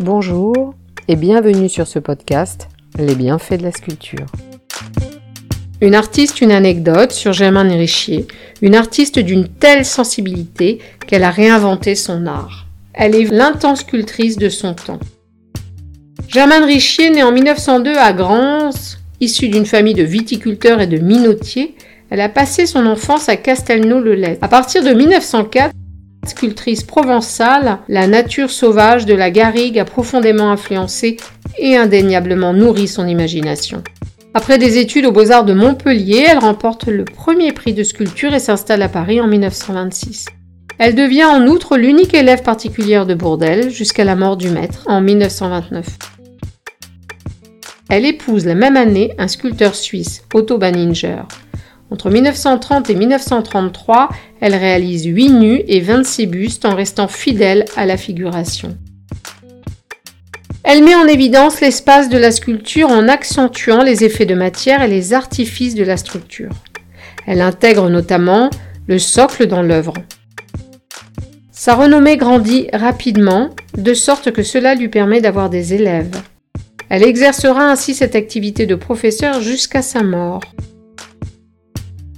Bonjour et bienvenue sur ce podcast Les bienfaits de la sculpture. Une artiste, une anecdote sur Germaine Richier, une artiste d'une telle sensibilité qu'elle a réinventé son art. Elle est l'intense sculptrice de son temps. Germaine Richier, née en 1902 à Grance, issue d'une famille de viticulteurs et de minotiers, elle a passé son enfance à Castelnau-le-Lez. À partir de 1904, sculptrice provençale, la nature sauvage de la garrigue a profondément influencé et indéniablement nourri son imagination. Après des études aux Beaux-Arts de Montpellier, elle remporte le premier prix de sculpture et s'installe à Paris en 1926. Elle devient en outre l'unique élève particulière de Bourdelle jusqu'à la mort du maître en 1929. Elle épouse la même année un sculpteur suisse, Otto Banninger. Entre 1930 et 1933, elle réalise 8 nus et 26 bustes en restant fidèle à la figuration. Elle met en évidence l'espace de la sculpture en accentuant les effets de matière et les artifices de la structure. Elle intègre notamment le socle dans l'œuvre. Sa renommée grandit rapidement, de sorte que cela lui permet d'avoir des élèves. Elle exercera ainsi cette activité de professeur jusqu'à sa mort.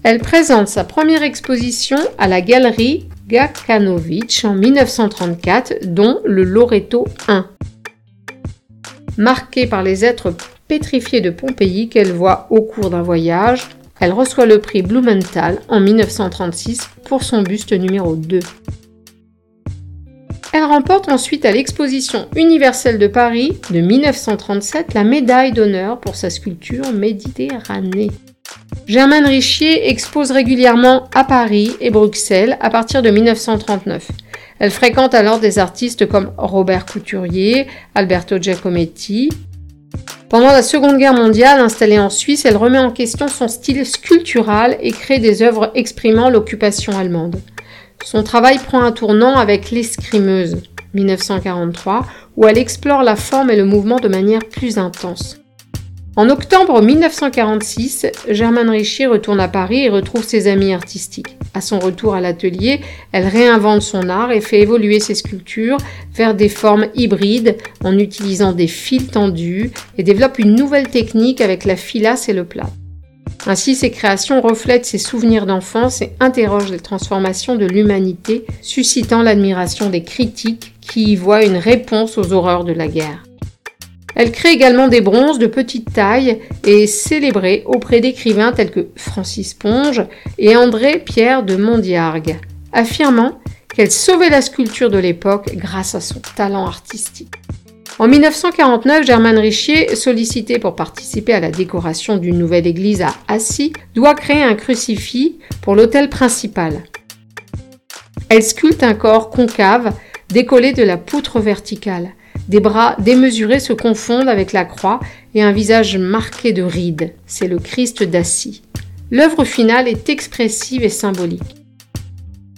Elle présente sa première exposition à la galerie Gakanovic en 1934, dont le Loreto 1. Marquée par les êtres pétrifiés de Pompéi qu'elle voit au cours d'un voyage, elle reçoit le prix Blumenthal en 1936 pour son buste numéro 2. Elle remporte ensuite à l'exposition universelle de Paris de 1937 la médaille d'honneur pour sa sculpture Méditerranée. Germaine Richier expose régulièrement à Paris et Bruxelles à partir de 1939. Elle fréquente alors des artistes comme Robert Couturier, Alberto Giacometti. Pendant la Seconde Guerre mondiale, installée en Suisse, elle remet en question son style sculptural et crée des œuvres exprimant l'occupation allemande. Son travail prend un tournant avec L'escrimeuse, 1943, où elle explore la forme et le mouvement de manière plus intense. En octobre 1946, Germaine Richier retourne à Paris et retrouve ses amis artistiques. À son retour à l'atelier, elle réinvente son art et fait évoluer ses sculptures vers des formes hybrides en utilisant des fils tendus et développe une nouvelle technique avec la filasse et le plat. Ainsi, ses créations reflètent ses souvenirs d'enfance et interrogent les transformations de l'humanité, suscitant l'admiration des critiques qui y voient une réponse aux horreurs de la guerre. Elle crée également des bronzes de petite taille et est célébrée auprès d'écrivains tels que Francis Ponge et André Pierre de Mondiargue, affirmant qu'elle sauvait la sculpture de l'époque grâce à son talent artistique. En 1949, Germaine Richier, sollicitée pour participer à la décoration d'une nouvelle église à Assy, doit créer un crucifix pour l'autel principal. Elle sculpte un corps concave décollé de la poutre verticale. Des bras démesurés se confondent avec la croix et un visage marqué de rides. C'est le Christ d'Assis. L'œuvre finale est expressive et symbolique.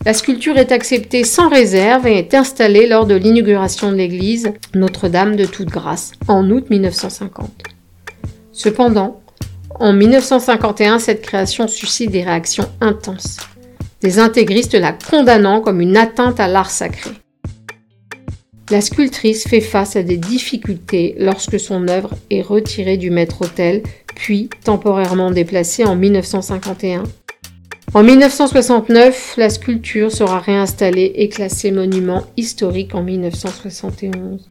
La sculpture est acceptée sans réserve et est installée lors de l'inauguration de l'église Notre-Dame de Toute Grâce en août 1950. Cependant, en 1951, cette création suscite des réactions intenses, des intégristes la condamnant comme une atteinte à l'art sacré. La sculptrice fait face à des difficultés lorsque son œuvre est retirée du maître-autel, puis temporairement déplacée en 1951. En 1969, la sculpture sera réinstallée et classée monument historique en 1971.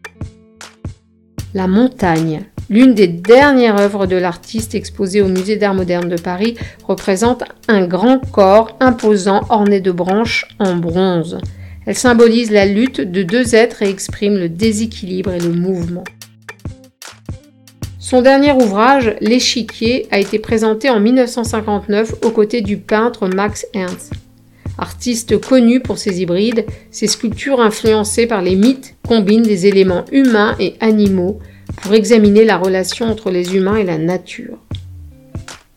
La montagne, l'une des dernières œuvres de l'artiste exposée au Musée d'art moderne de Paris, représente un grand corps imposant orné de branches en bronze. Elle symbolise la lutte de deux êtres et exprime le déséquilibre et le mouvement. Son dernier ouvrage, L'échiquier, a été présenté en 1959 aux côtés du peintre Max Ernst. Artiste connu pour ses hybrides, ses sculptures influencées par les mythes combinent des éléments humains et animaux pour examiner la relation entre les humains et la nature.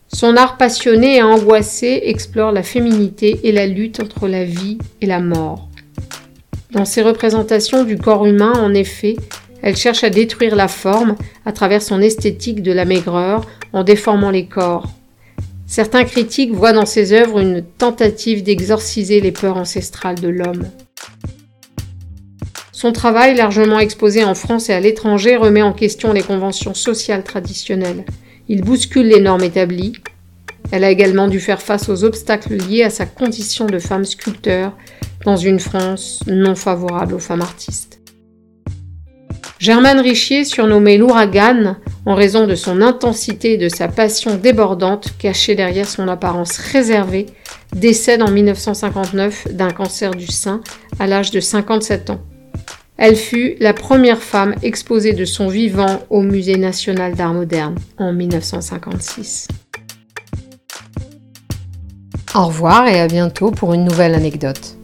Son art passionné et angoissé explore la féminité et la lutte entre la vie et la mort. Dans ses représentations du corps humain, en effet, elle cherche à détruire la forme à travers son esthétique de la maigreur en déformant les corps. Certains critiques voient dans ses œuvres une tentative d'exorciser les peurs ancestrales de l'homme. Son travail, largement exposé en France et à l'étranger, remet en question les conventions sociales traditionnelles. Il bouscule les normes établies. Elle a également dû faire face aux obstacles liés à sa condition de femme sculpteur dans une France non favorable aux femmes artistes. Germaine Richier, surnommée l'ouragan en raison de son intensité et de sa passion débordante cachée derrière son apparence réservée, décède en 1959 d'un cancer du sein à l'âge de 57 ans. Elle fut la première femme exposée de son vivant au Musée national d'art moderne en 1956. Au revoir et à bientôt pour une nouvelle anecdote.